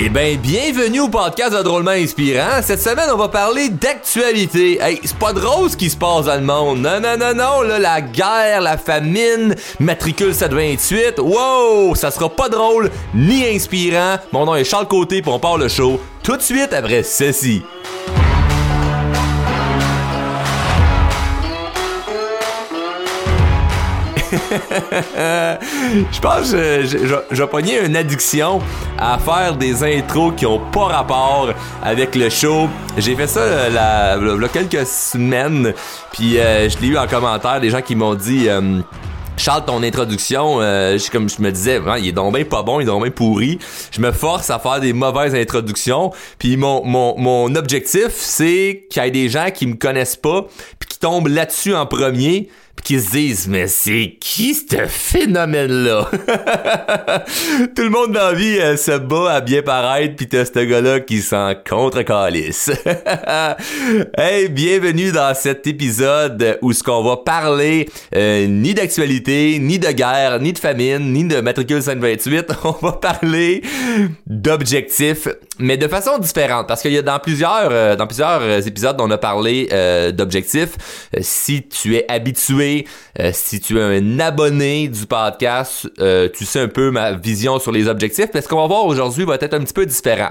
Eh bien, bienvenue au podcast de Drôlement Inspirant. Cette semaine, on va parler d'actualité. Hey, c'est pas drôle ce qui se passe dans le monde. Non, non, non, non, là, la guerre, la famine, matricule 728. Wow, ça sera pas drôle ni inspirant. Mon nom est Charles Côté, puis on part le show tout de suite après ceci. je pense que j'ai pogné une addiction à faire des intros qui ont pas rapport avec le show. J'ai fait ça il y a quelques semaines, puis euh, je l'ai eu en commentaire des gens qui m'ont dit... Euh, Charles, ton introduction, euh, comme je me disais, il est donc bien pas bon, il est donc bien pourri. Je me force à faire des mauvaises introductions. Puis mon, mon, mon objectif, c'est qu'il y ait des gens qui me connaissent pas, puis qui tombent là-dessus en premier, qui se disent mais c'est qui ce phénomène-là? Tout le monde dans la vie euh, se bat à bien paraître pis t'as ce gars-là qui s'en contre-calice. hey, bienvenue dans cet épisode où ce qu'on va parler euh, ni d'actualité, ni de guerre, ni de famine, ni de matricule 528. On va parler d'objectifs, mais de façon différente parce qu'il y a dans plusieurs euh, dans plusieurs épisodes on a parlé d'objectifs. si tu es habitué euh, si tu es un abonné du podcast, euh, tu sais un peu ma vision sur les objectifs. Mais ce qu'on va voir aujourd'hui va être un petit peu différent.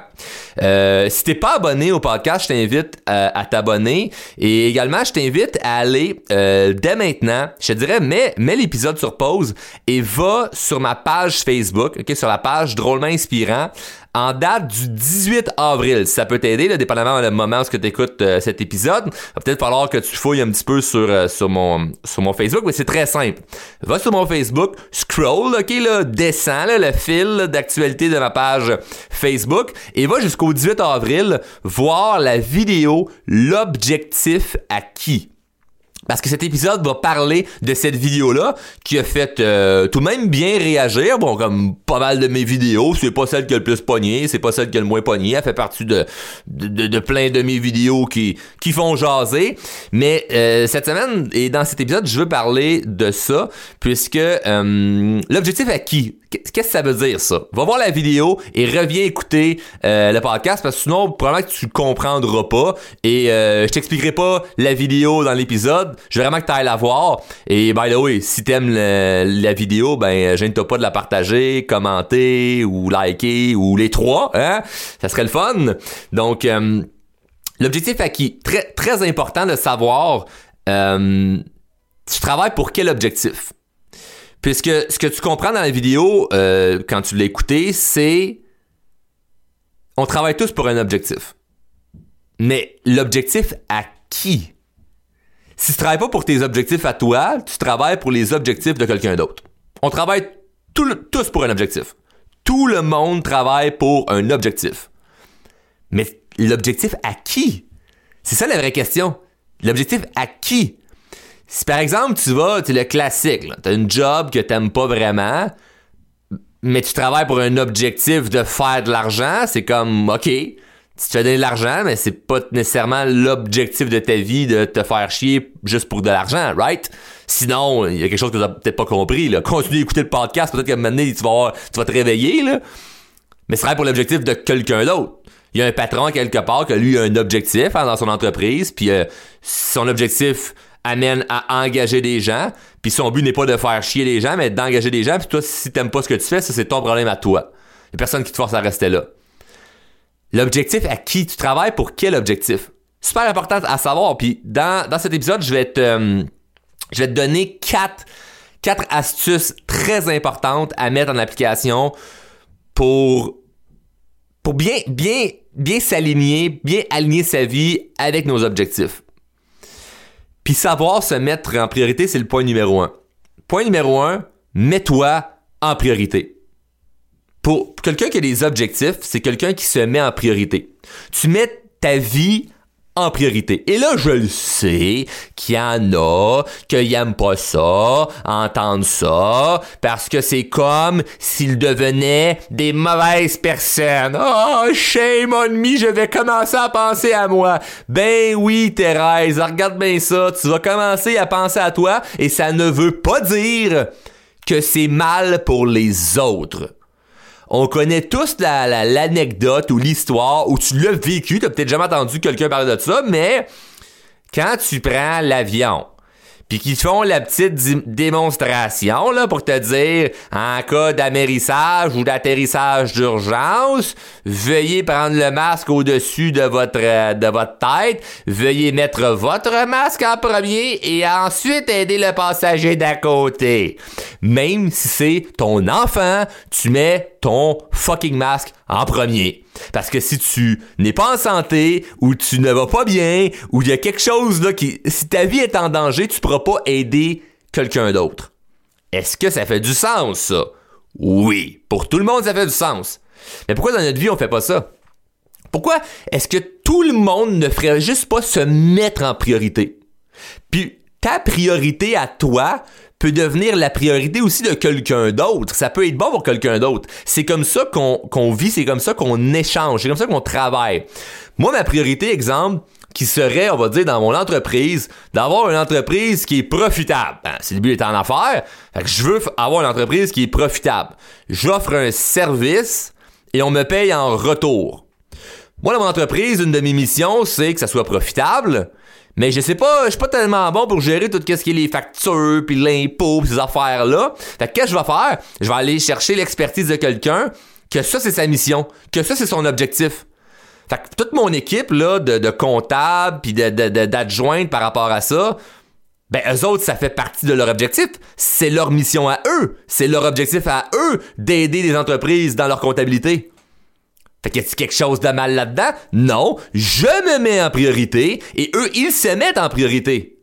Euh, si t'es pas abonné au podcast, je t'invite à, t'abonner. Et également, je t'invite à aller dès maintenant, je te dirais, mets, mets l'épisode sur pause et va sur ma page Facebook, ok, sur la page Drôlement Inspirant en date du 18 avril. Ça peut t'aider, dépendamment du moment où tu écoutes euh, cet épisode. Va peut-être falloir que tu fouilles un petit peu sur, euh, sur, mon, sur mon Facebook, mais c'est très simple. Va sur mon Facebook, scroll, ok, là, descends le fil d'actualité de ma page Facebook et va jusqu'au 18 avril voir la vidéo L'objectif à qui? Parce que cet épisode va parler de cette vidéo-là qui a fait euh, tout de même bien réagir. Bon, comme pas mal de mes vidéos, c'est pas celle qui a le plus pogné, c'est pas celle qui a le moins pogné. Elle fait partie de, de, de, plein de mes vidéos qui, qui font jaser. Mais euh, cette semaine, et dans cet épisode, je veux parler de ça, puisque euh, l'objectif à qui? Qu'est-ce que ça veut dire ça? Va voir la vidéo et reviens écouter euh, le podcast parce que sinon probablement que tu comprendras pas et euh, je t'expliquerai pas la vidéo dans l'épisode. Je veux vraiment que tu ailles la voir. Et by the way, si t'aimes la vidéo, ben gêne-toi pas de la partager, commenter ou liker ou les trois, hein? Ça serait le fun. Donc euh, l'objectif qui très très important de savoir tu travailles pour quel objectif? Puisque ce que tu comprends dans la vidéo, euh, quand tu l'as écouté, c'est on travaille tous pour un objectif. Mais l'objectif à qui? Si tu travailles pas pour tes objectifs à toi, tu travailles pour les objectifs de quelqu'un d'autre. On travaille tous pour un objectif. Tout le monde travaille pour un objectif. Mais l'objectif à qui? C'est ça la vraie question. L'objectif à qui? Si par exemple tu vas, tu le classique, tu as une job que t'aimes pas vraiment, mais tu travailles pour un objectif de faire de l'argent, c'est comme OK, tu te fais donner de l'argent, mais c'est pas nécessairement l'objectif de ta vie de te faire chier juste pour de l'argent, right? Sinon, il y a quelque chose que tu n'as peut-être pas compris. Là. Continue d'écouter le podcast, peut-être qu'à un moment donné, tu vas, tu vas te réveiller, là. mais ce serait pour l'objectif de quelqu'un d'autre. Il y a un patron quelque part qui a lui un objectif hein, dans son entreprise, puis euh, son objectif amène à engager des gens, puis son but n'est pas de faire chier les gens, mais d'engager des gens, puis toi, si t'aimes pas ce que tu fais, ça c'est ton problème à toi. Il a personne qui te force à rester là. L'objectif à qui tu travailles, pour quel objectif? Super important à savoir, puis dans, dans cet épisode, je vais te, euh, je vais te donner quatre, quatre astuces très importantes à mettre en application pour, pour bien, bien, bien s'aligner, bien aligner sa vie avec nos objectifs. Puis savoir se mettre en priorité, c'est le point numéro un. Point numéro un, mets-toi en priorité. Pour quelqu'un qui a des objectifs, c'est quelqu'un qui se met en priorité. Tu mets ta vie en priorité. Et là, je le sais qu'il y en a qui n'aiment pas ça, entendre ça, parce que c'est comme s'ils devenaient des mauvaises personnes. Oh, shame on me, je vais commencer à penser à moi. Ben oui, Thérèse, regarde bien ça, tu vas commencer à penser à toi, et ça ne veut pas dire que c'est mal pour les autres. On connaît tous l'anecdote ou l'histoire où tu l'as vécu, t'as peut-être jamais entendu quelqu'un parler de ça, mais quand tu prends l'avion, puis qu'ils font la petite démonstration là pour te dire en cas d'amérissage ou d'atterrissage d'urgence, veuillez prendre le masque au-dessus de votre euh, de votre tête, veuillez mettre votre masque en premier et ensuite aider le passager d'à côté. Même si c'est ton enfant, tu mets ton fucking masque en premier. Parce que si tu n'es pas en santé, ou tu ne vas pas bien, ou il y a quelque chose là qui... Si ta vie est en danger, tu pourras pas aider quelqu'un d'autre. Est-ce que ça fait du sens, ça? Oui. Pour tout le monde, ça fait du sens. Mais pourquoi dans notre vie, on fait pas ça? Pourquoi est-ce que tout le monde ne ferait juste pas se mettre en priorité? Puis ta priorité à toi peut devenir la priorité aussi de quelqu'un d'autre. Ça peut être bon pour quelqu'un d'autre. C'est comme ça qu'on vit, c'est comme ça qu'on échange, c'est comme ça qu'on travaille. Moi, ma priorité, exemple, qui serait, on va dire, dans mon entreprise, d'avoir une entreprise qui est profitable. Ben, c'est le but en affaires. Fait que je veux avoir une entreprise qui est profitable. J'offre un service et on me paye en retour. Moi, dans mon entreprise, une de mes missions, c'est que ça soit profitable, mais je sais pas, je suis pas tellement bon pour gérer tout ce qui est les factures, puis l'impôt, ces affaires-là. Fait que qu'est-ce que je vais faire? Je vais aller chercher l'expertise de quelqu'un, que ça, c'est sa mission, que ça, c'est son objectif. Fait que toute mon équipe, là, de, comptables, puis d'adjointes de, par rapport à ça, ben, eux autres, ça fait partie de leur objectif. C'est leur mission à eux. C'est leur objectif à eux d'aider les entreprises dans leur comptabilité. Fait qu'il y a quelque chose de mal là-dedans? Non, je me mets en priorité et eux, ils se mettent en priorité.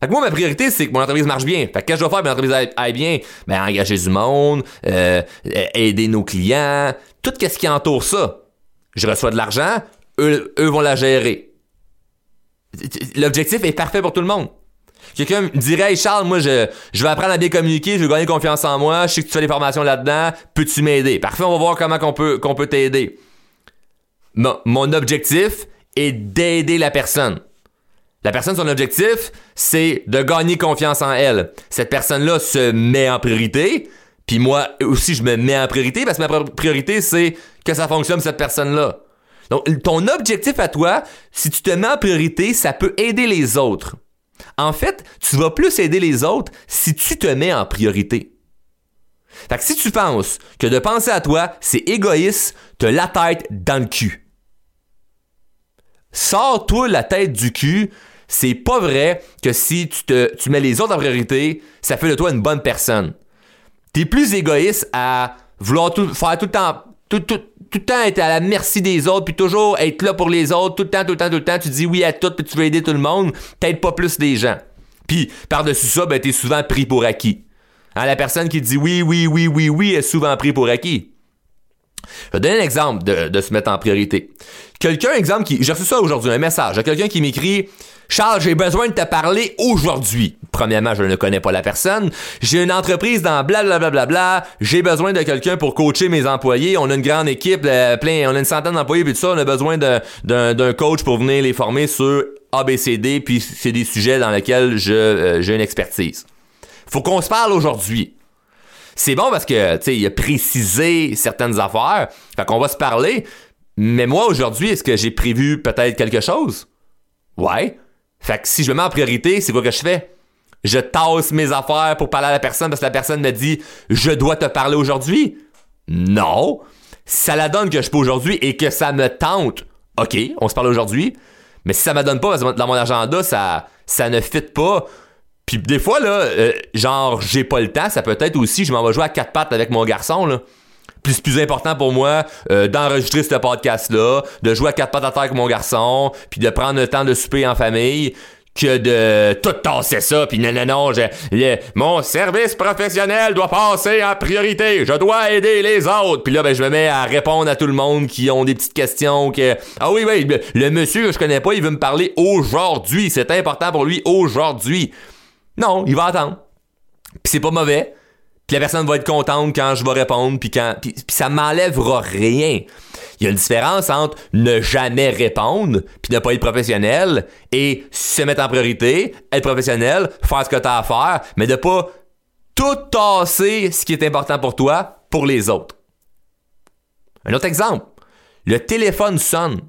Fait que moi, ma priorité, c'est que mon entreprise marche bien. Fait que qu'est-ce que je dois faire pour que mon entreprise aille, bien? Ben, engager du monde, euh, aider nos clients, tout ce qui entoure ça. Je reçois de l'argent, eux, eux vont la gérer. L'objectif est parfait pour tout le monde. Quelqu'un me dirait, Charles, moi, je, je vais apprendre à bien communiquer, je vais gagner confiance en moi, je sais que tu fais des formations là-dedans, peux-tu m'aider? Parfait, on va voir comment qu'on peut t'aider. Mon, mon objectif est d'aider la personne. La personne, son objectif, c'est de gagner confiance en elle. Cette personne-là se met en priorité, puis moi aussi, je me mets en priorité parce que ma priorité, c'est que ça fonctionne cette personne-là. Donc, ton objectif à toi, si tu te mets en priorité, ça peut aider les autres. En fait, tu vas plus aider les autres si tu te mets en priorité. Fait que si tu penses que de penser à toi, c'est égoïste, te la tête dans le cul. Sors-toi la tête du cul. C'est pas vrai que si tu, tu mets les autres en priorité, ça fait de toi une bonne personne. T'es plus égoïste à vouloir tout, faire tout le temps, tout, tout, tout le temps être à la merci des autres, puis toujours être là pour les autres, tout le temps, tout le temps, tout le temps, tu dis oui à tout, puis tu veux aider tout le monde, t'aides pas plus des gens. Puis, par-dessus ça, ben, t'es souvent pris pour acquis. Hein, la personne qui dit oui, oui, oui, oui, oui est souvent pris pour acquis. Je vais donner un exemple de, de se mettre en priorité. Quelqu'un, exemple, qui. J'ai reçu ça aujourd'hui, un message. Quelqu'un qui m'écrit Charles, j'ai besoin de te parler aujourd'hui. Premièrement, je ne connais pas la personne. J'ai une entreprise dans blablabla. Bla, j'ai besoin de quelqu'un pour coacher mes employés. On a une grande équipe, euh, plein, on a une centaine d'employés puis tout ça. On a besoin d'un coach pour venir les former sur ABCD. Puis c'est des sujets dans lesquels euh, j'ai une expertise. Faut qu'on se parle aujourd'hui. C'est bon parce que, tu sais, il a précisé certaines affaires. Fait qu'on va se parler. Mais moi, aujourd'hui, est-ce que j'ai prévu peut-être quelque chose? Ouais. Fait que si je me mets en priorité, c'est quoi que je fais? Je tasse mes affaires pour parler à la personne parce que la personne me dit je dois te parler aujourd'hui. Non. Ça la donne que je peux aujourd'hui et que ça me tente. OK, on se parle aujourd'hui. Mais si ça me donne pas dans mon agenda, ça, ça ne fit pas. Puis des fois, là, euh, genre, j'ai pas le temps, ça peut être aussi, je m'en vais jouer à quatre pattes avec mon garçon, là. Puis c'est plus important pour moi euh, d'enregistrer ce podcast-là, de jouer à quatre pattes à terre avec mon garçon, puis de prendre le temps de souper en famille que de tout tasser ça puis non non non mon service professionnel doit passer en priorité. Je dois aider les autres. Puis là ben je me mets à répondre à tout le monde qui ont des petites questions que ah oui oui le, monsieur que je connais pas il veut me parler aujourd'hui. C'est important pour lui aujourd'hui. Non il va attendre. Puis c'est pas mauvais puis la personne va être contente quand je vais répondre, puis quand, puis, ça m'enlèvera rien. Il y a une différence entre ne jamais répondre, puis ne pas être professionnel, et se mettre en priorité, être professionnel, faire ce que tu as à faire, mais de pas tout tasser ce qui est important pour toi pour les autres. Un autre exemple, le téléphone sonne.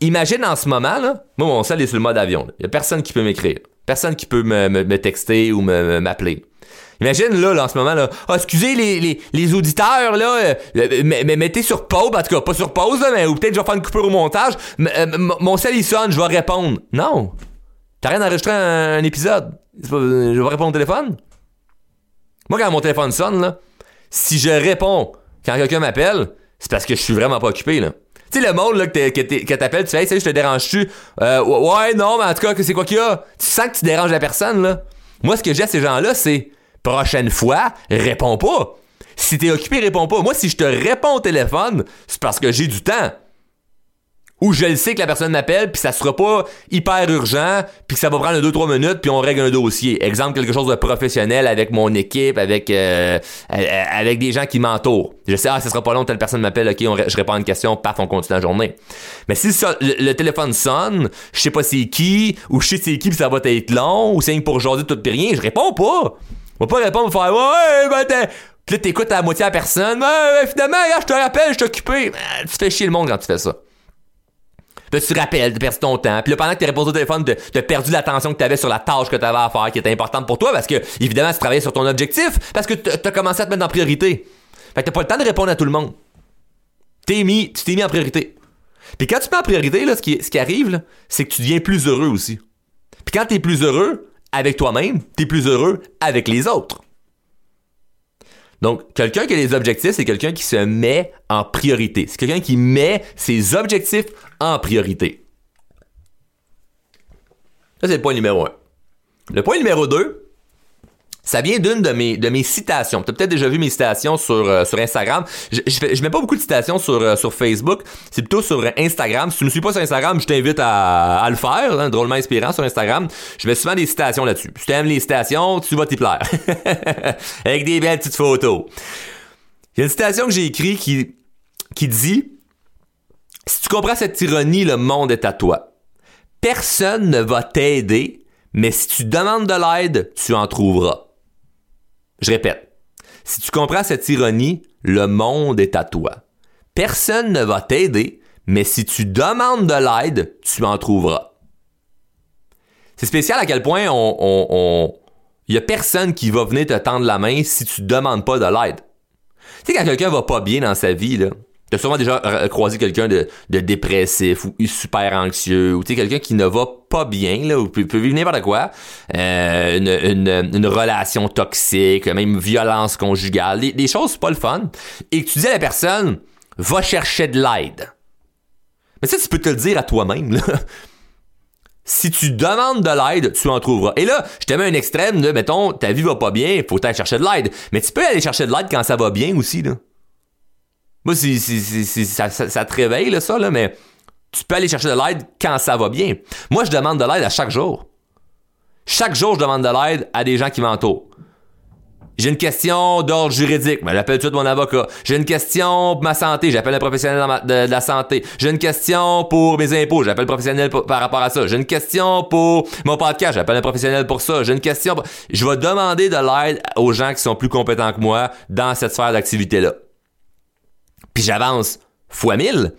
Imagine en ce moment, là, moi, mon cell est sur le mode avion. Il n'y a personne qui peut m'écrire. Personne qui peut me, texter ou m'appeler. Imagine là, en ce moment là, ah, excusez les, les, auditeurs là, euh, euh, mais, mettez sur pause, en tout cas pas sur pause mais ou peut-être je vais faire une coupure au montage. Euh, mon cell il sonne, je vais répondre. Non, t'as rien d'enregistrer un, épisode. je vais répondre au téléphone. Moi quand mon téléphone sonne là, si je réponds quand quelqu'un m'appelle, c'est parce que je suis vraiment pas occupé là. Tu sais, le monde là, que, t'appelles, tu fais, hey, salut, je te dérange-tu? Euh, ouais, non, mais en tout cas, c'est quoi qu'il y a? Tu sens que tu déranges la personne, là. Moi, ce que j'ai à ces gens-là, c'est prochaine fois, réponds pas. Si t'es occupé, réponds pas. Moi, si je te réponds au téléphone, c'est parce que j'ai du temps où je le sais que la personne m'appelle, puis ça sera pas hyper urgent, puis que ça va prendre 2-3 minutes, puis on règle un dossier. Exemple, quelque chose de professionnel avec mon équipe, avec euh, avec des gens qui m'entourent. Je sais, ah, ça sera pas long, telle personne m'appelle, ok, je réponds à une question, paf, on continue la journée. Mais si le, téléphone sonne, je sais pas c'est qui, ou je sais c'est qui, puis ça va être long, ou c'est pour jaser tout et rien, je réponds pas. On va pas répondre, faire, ouais, ben, t'es... Puis là, t'écoutes à la moitié à la personne. Ouais, finalement, je te rappelle, je suis occupé. Tu fais chier le monde quand tu fais ça. Puis tu te rappelles, tu perdu ton temps. Puis là, pendant que tu répondu au téléphone, tu as perdu l'attention que tu avais sur la tâche que tu avais à faire, qui était importante pour toi, parce que, évidemment, tu travaillais sur ton objectif, parce que tu as commencé à te mettre en priorité. Fait que t'as pas le temps de répondre à tout le monde. T'es mis, tu t'es mis en priorité. Puis quand tu mets en priorité, là, ce qui, ce qui arrive, c'est que tu deviens plus heureux aussi. Puis quand t'es plus heureux avec toi-même, t'es plus heureux avec les autres. Donc, quelqu'un qui a des objectifs, c'est quelqu'un qui se met en priorité. C'est quelqu'un qui met ses objectifs en priorité. Ça, c'est le point numéro un. Le point numéro deux, ça vient d'une de mes, de mes citations. Tu as peut-être déjà vu mes citations sur, euh, sur Instagram. Je, je, mets pas beaucoup de citations sur, euh, sur Facebook. C'est plutôt sur Instagram. Si tu me suis pas sur Instagram, je t'invite à, à, le faire. Hein, drôlement inspirant sur Instagram. Je mets souvent des citations là-dessus. Si tu aimes les citations, tu vas t'y plaire. Avec des belles petites photos. Il y a une citation que j'ai écrite qui, qui dit Si tu comprends cette ironie, le monde est à toi. Personne ne va t'aider, mais si tu demandes de l'aide, tu en trouveras. Je répète, si tu comprends cette ironie, le monde est à toi. Personne ne va t'aider, mais si tu demandes de l'aide, tu en trouveras. C'est spécial à quel point on, il y a personne qui va venir te tendre la main si tu demandes pas de l'aide. Tu sais, quand quelqu'un va pas bien dans sa vie, là, T'as sûrement déjà croisé quelqu'un de, dépressif ou super anxieux ou quelqu'un qui ne va pas bien là ou peut, vivre n'importe quoi, euh, une, relation toxique, même violence conjugale, des, choses pas le fun, et tu dis à la personne va chercher de l'aide. Mais ça tu peux te le dire à toi-même là. Si tu demandes de l'aide, tu en trouveras. Et là, je te mets un extrême de, mettons, ta vie va pas bien, faut aller chercher de l'aide. Mais tu peux aller chercher de l'aide quand ça va bien aussi, là. Moi, ça, te réveille, là, ça, là, mais tu peux aller chercher de l'aide quand ça va bien. Moi, je demande de l'aide à chaque jour. Chaque jour, je demande de l'aide à des gens qui m'entourent. J'ai une question d'ordre juridique, mais j'appelle tout de suite mon avocat. J'ai une question pour ma santé, j'appelle un professionnel de, la santé. J'ai une question pour mes impôts, j'appelle un professionnel par rapport à ça. J'ai une question pour mon podcast, j'appelle un professionnel pour ça. J'ai une question. Je vais demander de l'aide aux gens qui sont plus compétents que moi dans cette sphère d'activité-là j'avance fois mille.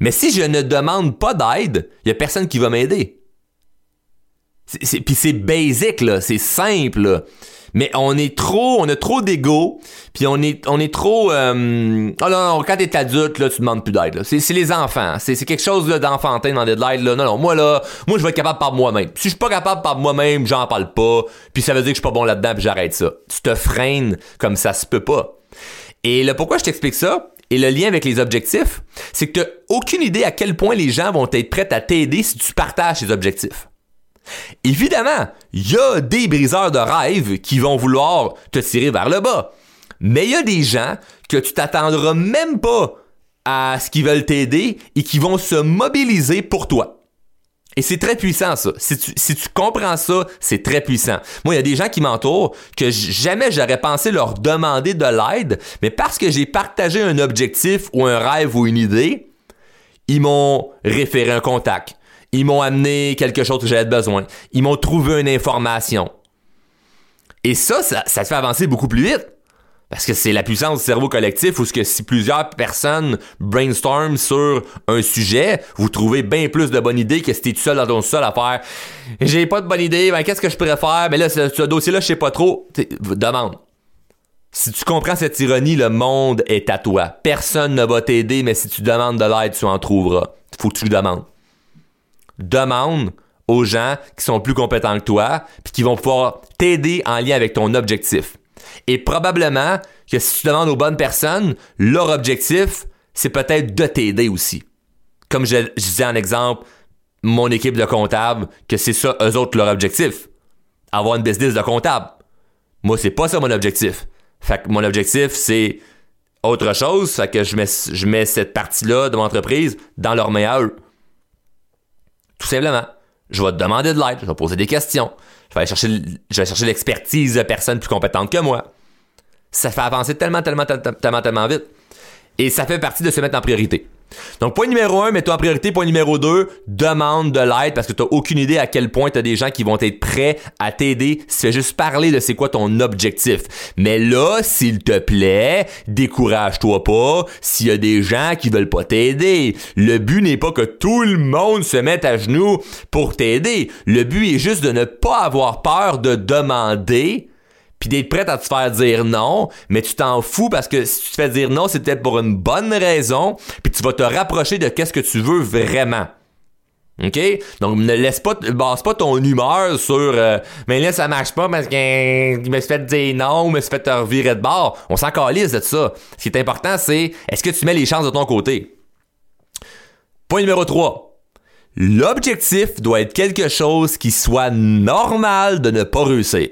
Mais si je ne demande pas d'aide, il y a personne qui va m'aider. Puis c'est basic, là, c'est simple. Mais on est trop, on a trop d'ego, puis on est, on est trop. Euh, oh non, non, quand t'es adulte, là, tu demandes plus d'aide. C'est, les enfants. C'est, quelque chose d'enfantin demander de l'aide. Non, non, moi là, moi je vais être capable par moi-même. Si je suis pas capable par moi-même, j'en parle pas. Puis ça veut dire que je suis pas bon là-dedans, puis j'arrête ça. Tu te freines comme ça se peut pas. Et là, pourquoi je t'explique ça? Et le lien avec les objectifs, c'est que tu aucune idée à quel point les gens vont être prêts à t'aider si tu partages tes objectifs. Évidemment, il y a des briseurs de rêves qui vont vouloir te tirer vers le bas. Mais il y a des gens que tu t'attendras même pas à ce qu'ils veulent t'aider et qui vont se mobiliser pour toi. Et c'est très puissant, ça. Si tu, si tu comprends ça, c'est très puissant. Moi, il y a des gens qui m'entourent que jamais j'aurais pensé leur demander de l'aide, mais parce que j'ai partagé un objectif ou un rêve ou une idée, ils m'ont référé un contact. Ils m'ont amené quelque chose que j'avais besoin. Ils m'ont trouvé une information. Et ça, ça, ça te fait avancer beaucoup plus vite. Parce que c'est la puissance du cerveau collectif où ce que si plusieurs personnes brainstorm sur un sujet, vous trouvez bien plus de bonnes idées que si t'es tout seul dans ton sol à faire j'ai pas de bonne idée, ben qu'est-ce que je pourrais faire? Mais là, ce, ce dossier-là, je sais pas trop. demande. Si tu comprends cette ironie, le monde est à toi. Personne ne va t'aider, mais si tu demandes de l'aide, tu en trouveras. Faut que tu le demandes. Demande aux gens qui sont plus compétents que toi, puis qui vont pouvoir t'aider en lien avec ton objectif. Et probablement que si tu demandes aux bonnes personnes, leur objectif, c'est peut-être de t'aider aussi. Comme je, disais en exemple, mon équipe de comptables, que c'est ça, eux autres, leur objectif. Avoir une business de comptable. Moi, c'est pas ça mon objectif. Fait que mon objectif, c'est autre chose. Fait que je mets, je mets cette partie-là de mon entreprise dans leur meilleur. Tout simplement. Je vais te demander de l'aide, je vais poser des questions. Je vais aller chercher, l'expertise de personnes plus compétentes que moi. Ça fait avancer tellement, tellement, tellement, tellement vite. Et ça fait partie de se mettre en priorité. Donc, point numéro un, mets-toi en priorité. Point numéro deux, demande de l'aide parce que tu n'as aucune idée à quel point tu as des gens qui vont être prêts à t'aider fais juste parler de c'est quoi ton objectif. Mais là, s'il te plaît, décourage-toi pas s'il y a des gens qui veulent pas t'aider. Le but n'est pas que tout le monde se mette à genoux pour t'aider. Le but est juste de ne pas avoir peur de demander puis d'être prête à te faire dire non, mais tu t'en fous parce que si tu te fais dire non, c'est peut-être pour une bonne raison, puis tu vas te rapprocher de qu'est-ce que tu veux vraiment. OK? Donc, ne laisse pas, base pas ton humeur sur euh, mais là, ça marche pas parce qu'il me suis fait dire non, me suis fait te revirer de bord. On s'en calisse de ça. Ce qui est important, c'est est-ce que tu mets les chances de ton côté? Point numéro 3. L'objectif doit être quelque chose qui soit normal de ne pas réussir.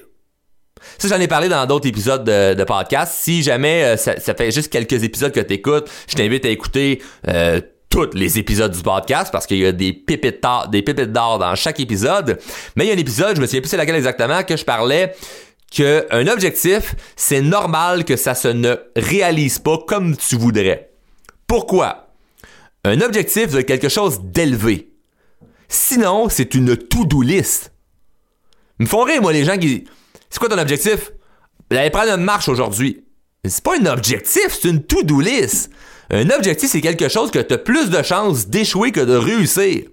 Ça, j'en ai parlé dans d'autres épisodes de, podcast. Si jamais euh, ça, fait juste quelques épisodes que tu écoutes, je t'invite à écouter euh, tous les épisodes du podcast parce qu'il y a des pépites d'or, des pépites d'or dans chaque épisode. Mais il y a un épisode, je me souviens plus c'est laquelle exactement, que je parlais qu'un objectif, c'est normal que ça se ne réalise pas comme tu voudrais. Pourquoi? Un objectif doit être quelque chose d'élevé. Sinon, c'est une to-do list. Ils me font rire, moi, les gens qui c'est quoi ton objectif? D'aller prendre marche aujourd'hui. C'est pas un objectif, c'est une to-do. Un objectif, c'est quelque chose que tu as plus de chances d'échouer que de réussir.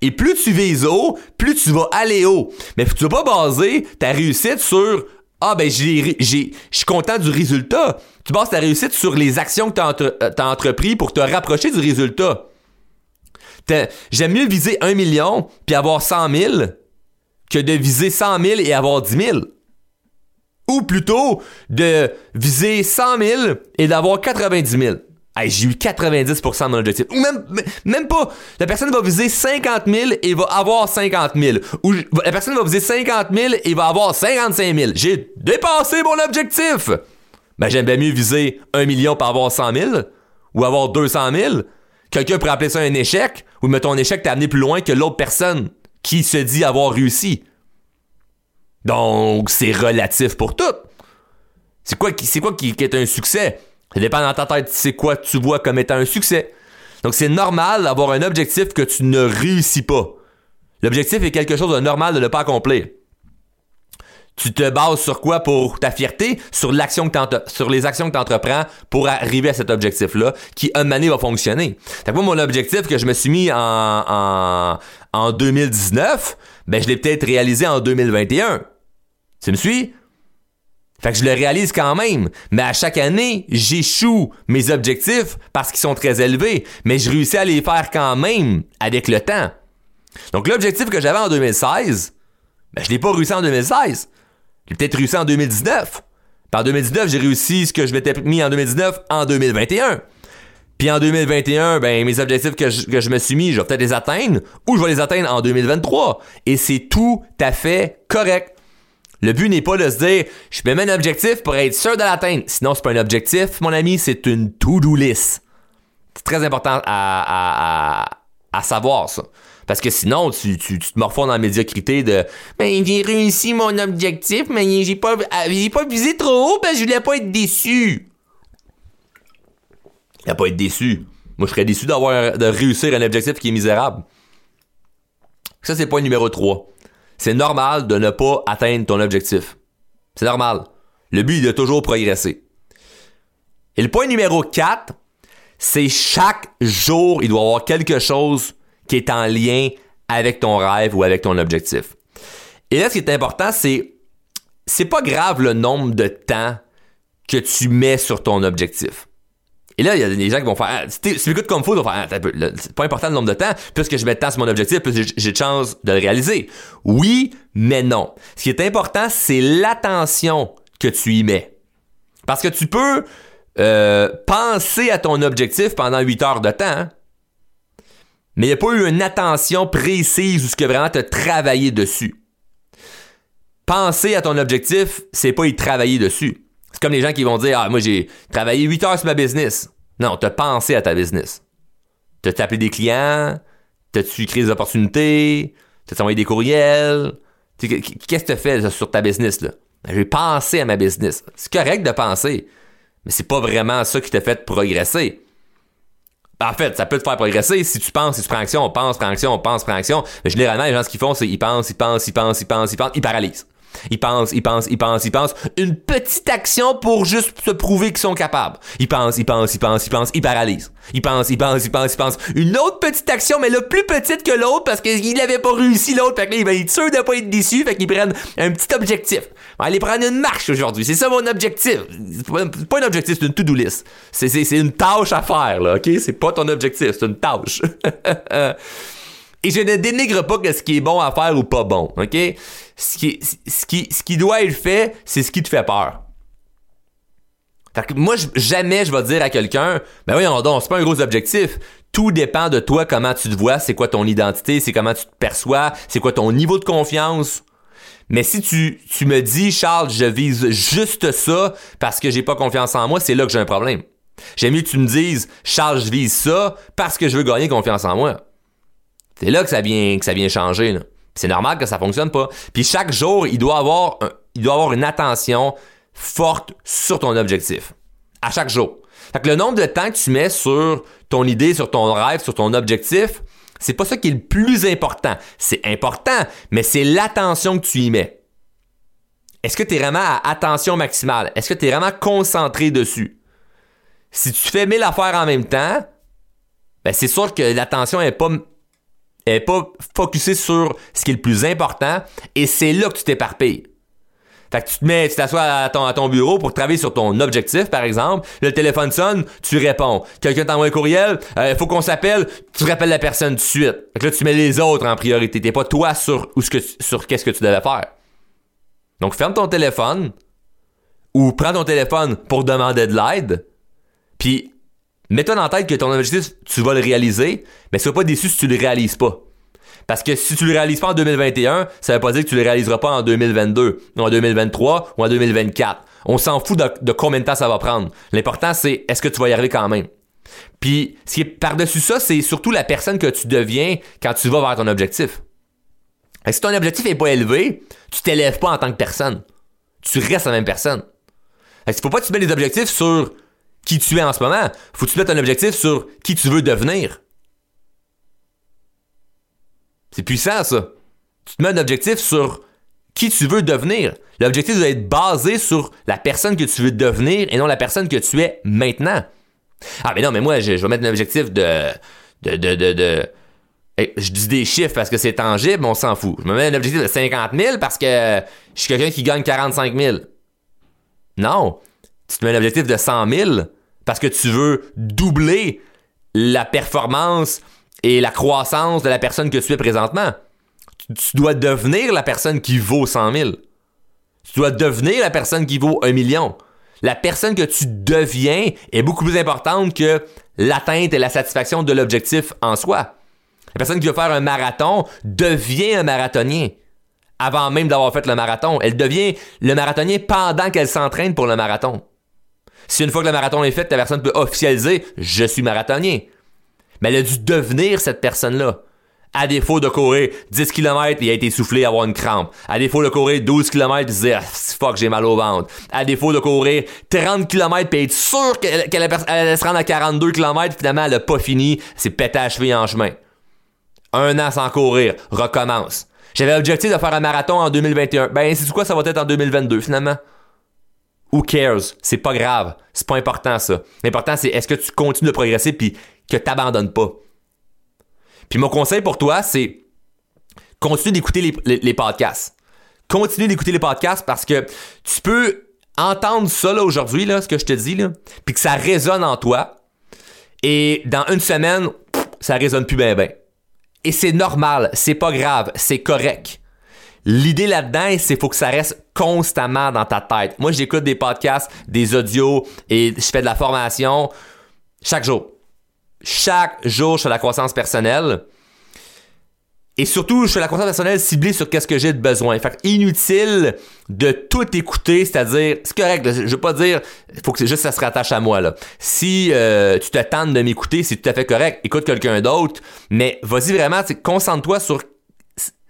Et plus tu vises haut, plus tu vas aller haut. Mais tu vas pas baser ta réussite sur Ah ben j'ai je suis content du résultat. Tu bases ta réussite sur les actions que tu as, euh, as entrepris pour te rapprocher du résultat. J'aime mieux viser un million puis avoir 100 000 que de viser 100 000 et avoir 10 000 ou plutôt de viser 100 000 et d'avoir 90 000. j'ai eu 90% de mon objectif. Ou même, même pas. La personne va viser 50 000 et va avoir 50 000. Ou la personne va viser 50 000 et va avoir 55 000. J'ai dépassé mon objectif. Ben, j'aime bien mieux viser 1 million pour avoir 100 000 ou avoir 200 000. Quelqu'un pourrait appeler ça un échec ou mettons un échec t'a amené plus loin que l'autre personne qui se dit avoir réussi. Donc, c'est relatif pour tout. C'est quoi, c'est quoi qui, est un succès? Ça dépend dans ta tête, c'est quoi tu vois comme étant un succès. Donc, c'est normal d'avoir un objectif que tu ne réussis pas. L'objectif est quelque chose de normal de ne pas accomplir. Tu te bases sur quoi? Pour ta fierté? Sur, l'action que sur les actions que tu entreprends pour arriver à cet objectif-là, qui, un année, va fonctionner. Fait moi, mon objectif que je me suis mis en, en, en 2019, ben, je l'ai peut-être réalisé en 2021. Tu me suis? Fait que je le réalise quand même. Mais à chaque année, j'échoue mes objectifs parce qu'ils sont très élevés. Mais je réussis à les faire quand même avec le temps. Donc l'objectif que j'avais en 2016, ben, je l'ai pas réussi en 2016. J'ai peut-être réussi en 2019. Puis en 2019, j'ai réussi ce que je m'étais mis en 2019 en 2021. Puis en 2021, ben mes objectifs que je, que je me suis mis, je vais peut-être les atteindre ou je vais les atteindre en 2023. Et c'est tout à fait correct. Le but n'est pas de se dire, je mets un objectif pour être sûr de l'atteindre. Sinon, c'est pas un objectif, mon ami, c'est une to-do list. C'est très important à, savoir ça. Parce que sinon, tu, tu, te morfonds dans la médiocrité de Ben, j'ai réussi mon objectif, mais j'ai pas, j'ai pas visé trop haut, ben, je voulais pas être déçu. Il a pas être déçu. Moi, je serais déçu d'avoir de réussir un objectif qui est misérable. Ça, c'est point numéro 3 c'est normal de ne pas atteindre ton objectif. C'est normal. Le but est de toujours progresser. Et le point numéro 4, c'est chaque jour, il doit y avoir quelque chose qui est en lien avec ton rêve ou avec ton objectif. Et là, ce qui est important, c'est c'est pas grave le nombre de temps que tu mets sur ton objectif. Et là, il y a des gens qui vont faire, ah, si tu m'écoutes comme faut, ils vont faire, ah, c'est pas important le nombre de temps, puisque je mets de temps sur mon objectif, puisque j'ai de chance de le réaliser. Oui, mais non. Ce qui est important, c'est l'attention que tu y mets. Parce que tu peux euh, penser à ton objectif pendant 8 heures de temps, hein. mais il n'y a pas eu une attention précise ou ce que vraiment tu as travaillé dessus. Penser à ton objectif, c'est pas y travailler dessus. C'est comme les gens qui vont dire Ah, moi j'ai travaillé 8 heures sur ma business. Non, t'as pensé à ta business. T'as appelé des clients, t'as-tu créé des opportunités, t'as envoyé des courriels? Qu'est-ce que tu fait sur ta business là? Ben, j'ai pensé à ma business. C'est correct de penser, mais c'est pas vraiment ça qui t'a fait progresser. En fait, ça peut te faire progresser si tu penses, si tu prends action, on pense, prends action, on pense, prends action. Mais généralement, les gens, ce qu'ils font, c'est ils pensent, ils pensent, ils pensent, ils pensent, ils pensent, ils paralysent. Ils pensent, ils pensent, ils pensent, ils pensent. Une petite action pour juste se prouver qu'ils sont capables. Ils pensent, ils pensent, ils pensent, ils pensent, ils paralysent. Ils pensent, ils pensent, ils pensent, ils pensent. Une autre petite action, mais là, plus petite que l'autre parce qu'il n'avait pas réussi l'autre. Fait que là, il va être sûr de pas être déçu. Fait qu'ils prennent un petit objectif. On va aller prendre une marche aujourd'hui. C'est ça mon objectif. C'est pas un objectif, c'est une to-do list. C'est une tâche à faire, là, ok? C'est pas ton objectif, c'est une tâche. Et je ne dénigre pas que ce qui est bon à faire ou pas bon, ok? Ce qui, ce qui, ce qui doit être fait, c'est ce qui te fait peur. Fait que moi, jamais je vais dire à quelqu'un, ben oui, donc, c'est pas un gros objectif. Tout dépend de toi, comment tu te vois, c'est quoi ton identité, c'est comment tu te perçois, c'est quoi ton niveau de confiance. Mais si tu, tu me dis, Charles, je vise juste ça parce que j'ai pas confiance en moi, c'est là que j'ai un problème. J'aime mieux que tu me dises, Charles, je vise ça parce que je veux gagner confiance en moi. C'est là que ça vient, que ça vient changer. C'est normal que ça fonctionne pas. Puis chaque jour, il doit avoir, il doit avoir une attention forte sur ton objectif. À chaque jour. Fait que le nombre de temps que tu mets sur ton idée, sur ton rêve, sur ton objectif, c'est pas ça qui est le plus important. C'est important, mais c'est l'attention que tu y mets. Est-ce que tu es vraiment à attention maximale? Est-ce que tu es vraiment concentré dessus? Si tu fais mille affaires en même temps, ben c'est sûr que l'attention est pas elle pas focusée sur ce qui est le plus important et c'est là que tu t'éparpilles. Fait que tu te mets, tu t'assois à ton, à ton bureau pour travailler sur ton objectif, par exemple. Le téléphone sonne, tu réponds. Quelqu'un t'envoie un courriel, il euh, faut qu'on s'appelle, tu rappelles la personne tout de suite. Fait que là, tu mets les autres en priorité. T'es pas toi sur, ce que, sur qu'est-ce que tu devais faire. Donc, ferme ton téléphone ou prends ton téléphone pour demander de l'aide. Puis mets-toi dans tête que ton objectif, tu vas le réaliser, mais sois pas déçu si tu le réalises pas. Parce que si tu le réalises pas en 2021, ça veut pas dire que tu le réaliseras pas en 2022, ou en 2023, ou en 2024. On s'en fout de, combien de temps ça va prendre. L'important, c'est est-ce que tu vas y arriver quand même. Puis, ce qui est par-dessus ça, c'est surtout la personne que tu deviens quand tu vas vers ton objectif. Si ton objectif est pas élevé, tu t'élèves pas en tant que personne. Tu restes la même personne. Il faut pas que tu mets des objectifs sur qui tu es en ce moment. Faut que tu mettes un objectif sur qui tu veux devenir. C'est puissant, ça. Tu te mets un objectif sur qui tu veux devenir. L'objectif doit être basé sur la personne que tu veux devenir et non la personne que tu es maintenant. Ah, mais non, mais moi, je, vais mettre un objectif de. de, de, de, je dis des chiffres parce que c'est tangible, on s'en fout. Je me mets un objectif de 50 000 parce que je suis quelqu'un qui gagne 45 000. Non tu te mets un objectif de 100 000 parce que tu veux doubler la performance et la croissance de la personne que tu es présentement. Tu dois devenir la personne qui vaut 100 000. Tu dois devenir la personne qui vaut un million. La personne que tu deviens est beaucoup plus importante que l'atteinte et la satisfaction de l'objectif en soi. La personne qui veut faire un marathon devient un marathonien avant même d'avoir fait le marathon. Elle devient le marathonien pendant qu'elle s'entraîne pour le marathon. Si une fois que le marathon est fait, la personne peut officialiser je suis marathonien. Mais elle a dû devenir cette personne-là. À défaut de courir 10 km, il a été soufflé avoir une crampe. À défaut de courir 12 km, il disait ah, fuck, j'ai mal au ventre. À défaut de courir 30 km puis être sûr qu'elle se rendre à 42 km, finalement elle a pas fini, c'est pété à cheville en chemin. Un an sans courir, recommence. J'avais l'objectif de faire un marathon en 2021. Ben, c'est quoi ça va être en 2022 finalement? Who cares? C'est pas grave. C'est pas important, ça. L'important, c'est est-ce que tu continues de progresser puis que t'abandonnes pas? Puis mon conseil pour toi, c'est continue d'écouter les, podcasts. Continue d'écouter les podcasts parce que tu peux entendre ça là aujourd'hui, là, ce que je te dis, là, puis que ça résonne en toi. Et dans une semaine, ça résonne plus bien, bien. Et c'est normal, c'est pas grave, c'est correct. L'idée là-dedans, c'est faut que ça reste constamment dans ta tête. Moi, j'écoute des podcasts, des audios et je fais de la formation chaque jour. Chaque jour, je fais de la croissance personnelle. Et surtout, je fais la croissance personnelle ciblée sur qu'est-ce que j'ai de besoin. Fait inutile de tout écouter, c'est-à-dire, c'est correct, je veux pas dire, faut que juste ça se rattache à moi. Si euh, tu te tentes de m'écouter, c'est tout à fait correct, écoute quelqu'un d'autre, mais vas-y vraiment, concentre-toi sur,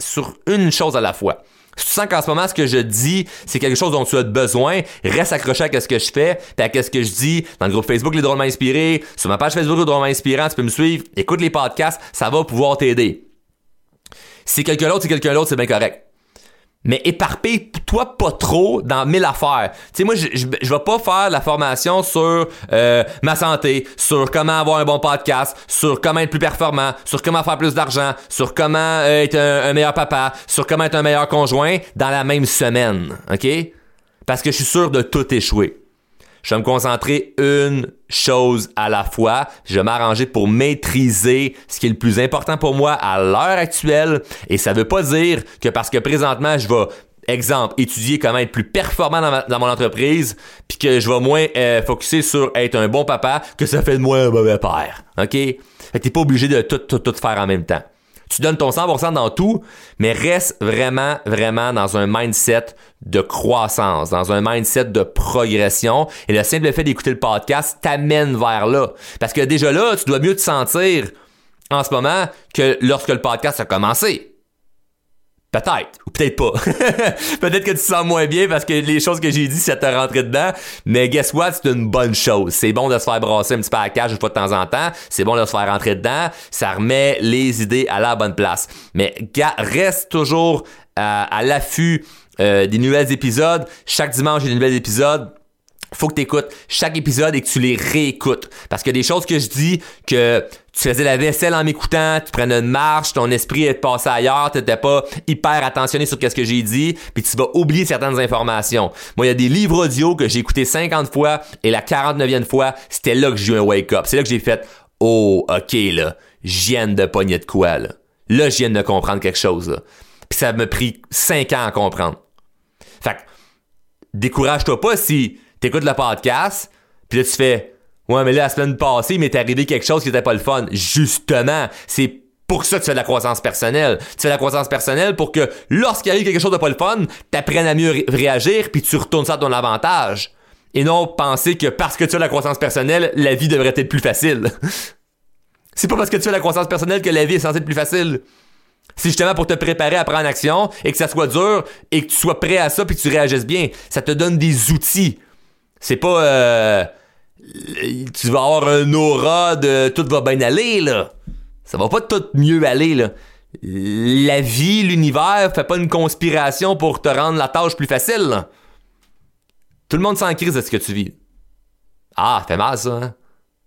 sur une chose à la fois. Si tu sens qu'en ce moment, ce que je dis, c'est quelque chose dont tu as besoin, reste accroché à ce que je fais, puis à ce que je dis dans le groupe Facebook Les Drôlement Inspirés, sur ma page Facebook Les Drôlement Inspirants, tu peux me suivre, écoute les podcasts, ça va pouvoir t'aider. Si quelqu'un d'autre, c'est quelqu'un d'autre, c'est bien correct. Mais éparpille-toi pas trop dans mille affaires. Tu sais, moi, je, je, vais pas faire la formation sur euh, ma santé, sur comment avoir un bon podcast, sur comment être plus performant, sur comment faire plus d'argent, sur comment euh, être un, meilleur papa, sur comment être un meilleur conjoint dans la même semaine. OK? Parce que je suis sûr de tout échouer. Je vais me concentrer une chose à la fois. Je vais m'arranger pour maîtriser ce qui est le plus important pour moi à l'heure actuelle. Et ça veut pas dire que parce que présentement, je vais exemple, étudier comment être plus performant dans, mon entreprise, puis que je vais moins euh, focuser sur être un bon papa, que ça fait de moi un mauvais père. OK? Fait que t'es pas obligé de tout, tout, tout faire en même temps tu donnes ton 100% dans tout, mais reste vraiment, vraiment dans un mindset de croissance, dans un mindset de progression. Et le simple fait d'écouter le podcast t'amène vers là. Parce que déjà là, tu dois mieux te sentir en ce moment que lorsque le podcast a commencé. Peut-être, ou peut-être pas. peut-être que tu sens moins bien parce que les choses que j'ai dit, ça t'a rentré dedans. Mais guess what? C'est une bonne chose. C'est bon de se faire brasser un petit peu à la cage une fois de temps en temps. C'est bon de se faire rentrer dedans. Ça remet les idées à la bonne place. Mais reste toujours euh, à l'affût euh, des nouvelles épisodes. Chaque dimanche, il y a des nouveaux épisodes faut que tu écoutes chaque épisode et que tu les réécoutes. Parce que des choses que je dis, que tu faisais la vaisselle en m'écoutant, tu prenais une marche, ton esprit est passé ailleurs, tu n'étais pas hyper attentionné sur ce que j'ai dit, puis tu vas oublier certaines informations. Moi, il y a des livres audio que j'ai écoutés 50 fois et la 49e fois, c'était là que j'ai eu un wake-up. C'est là que j'ai fait « Oh, OK, là, je viens de pogner de quoi, là. Là, je viens de comprendre quelque chose, là. » Puis ça m'a pris 5 ans à comprendre. Fait que, décourage-toi pas si t'écoutes le podcast, puis là, tu fais Ouais, mais là, la semaine passée, il m'est arrivé quelque chose qui était pas le fun. Justement, c'est pour ça que tu fais de la croissance personnelle. Tu fais de la croissance personnelle pour que lorsqu'il arrive quelque chose de pas le fun, t'apprennes à mieux réagir, puis tu retournes ça à ton avantage. Et non penser que parce que tu as de la croissance personnelle, la vie devrait être plus facile. c'est pas parce que tu as de la croissance personnelle que la vie est censée être plus facile. C'est justement pour te préparer à prendre action et que ça soit dur et que tu sois prêt à ça puis que tu réagisses bien. Ça te donne des outils c'est pas. Euh, tu vas avoir un aura de tout va bien aller, là. Ça va pas tout mieux aller, là. La vie, l'univers, fait pas une conspiration pour te rendre la tâche plus facile, là. Tout le monde s'en crise de ce que tu vis. Ah, fait mal, ça, hein?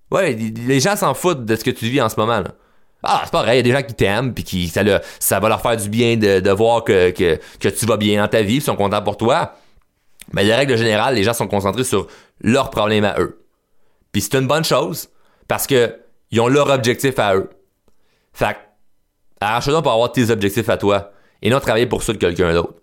Ouais, les gens s'en foutent de ce que tu vis en ce moment, là. Ah, c'est pareil, il y a des gens qui t'aiment, puis qui ça, ça va leur faire du bien de, voir que, que, que, tu vas bien dans ta vie, ils sont contents pour toi. Mais de règle générale, les gens sont concentrés sur leurs problèmes à eux. Puis c'est une bonne chose parce que ils ont leur objectif à eux. Fait arrache-toi pour avoir tes objectifs à toi et non travailler pour ceux de quelqu'un d'autre.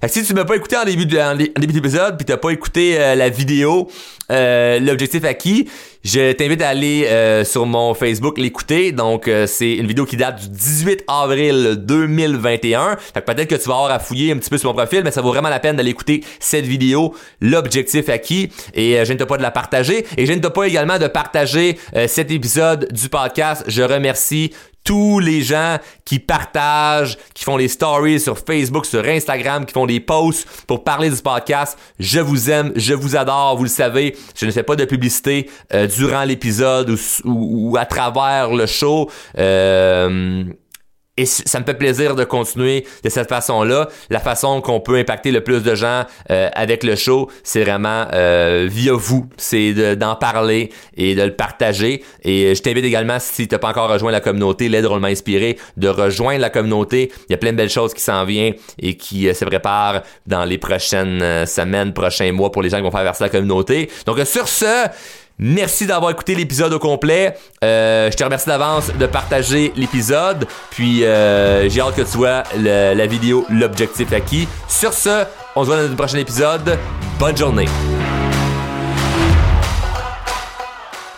Fait que si tu m'as pas écouté en début d'épisode puis t'as pas écouté euh, la vidéo euh, l'objectif acquis, je t'invite à aller euh, sur mon Facebook l'écouter. Donc c'est une vidéo qui date du 18 avril 2021. Fait que peut-être que tu vas avoir à fouiller un petit peu sur mon profil, mais ça vaut vraiment la peine d'aller écouter cette vidéo, l'objectif acquis. Et je ne pas de la partager. Et je ne pas également de partager cet épisode du podcast. Je remercie tous les gens qui partagent, qui font des stories sur Facebook, sur Instagram, qui font des posts pour parler du podcast. Je vous aime, je vous adore, vous le savez. Je ne fais pas de publicité euh, durant l'épisode ou, à travers le show. Euh, et ça me fait plaisir de continuer de cette façon-là. La façon qu'on peut impacter le plus de gens euh, avec le show, c'est vraiment euh, via vous. C'est d'en parler et de le partager. Et je t'invite également, si tu n'as pas encore rejoint la communauté, l'aide drôlement inspiré, de rejoindre la communauté. Il y a plein de belles choses qui s'en viennent et qui euh, se préparent dans les prochaines semaines, prochains mois pour les gens qui vont faire verser la communauté. Donc sur ce, Merci d'avoir écouté l'épisode au complet. Euh, je te remercie d'avance de partager l'épisode. Puis euh, j'ai hâte que tu vois la vidéo L'objectif acquis. Sur ce, on se voit dans le prochain épisode. Bonne journée.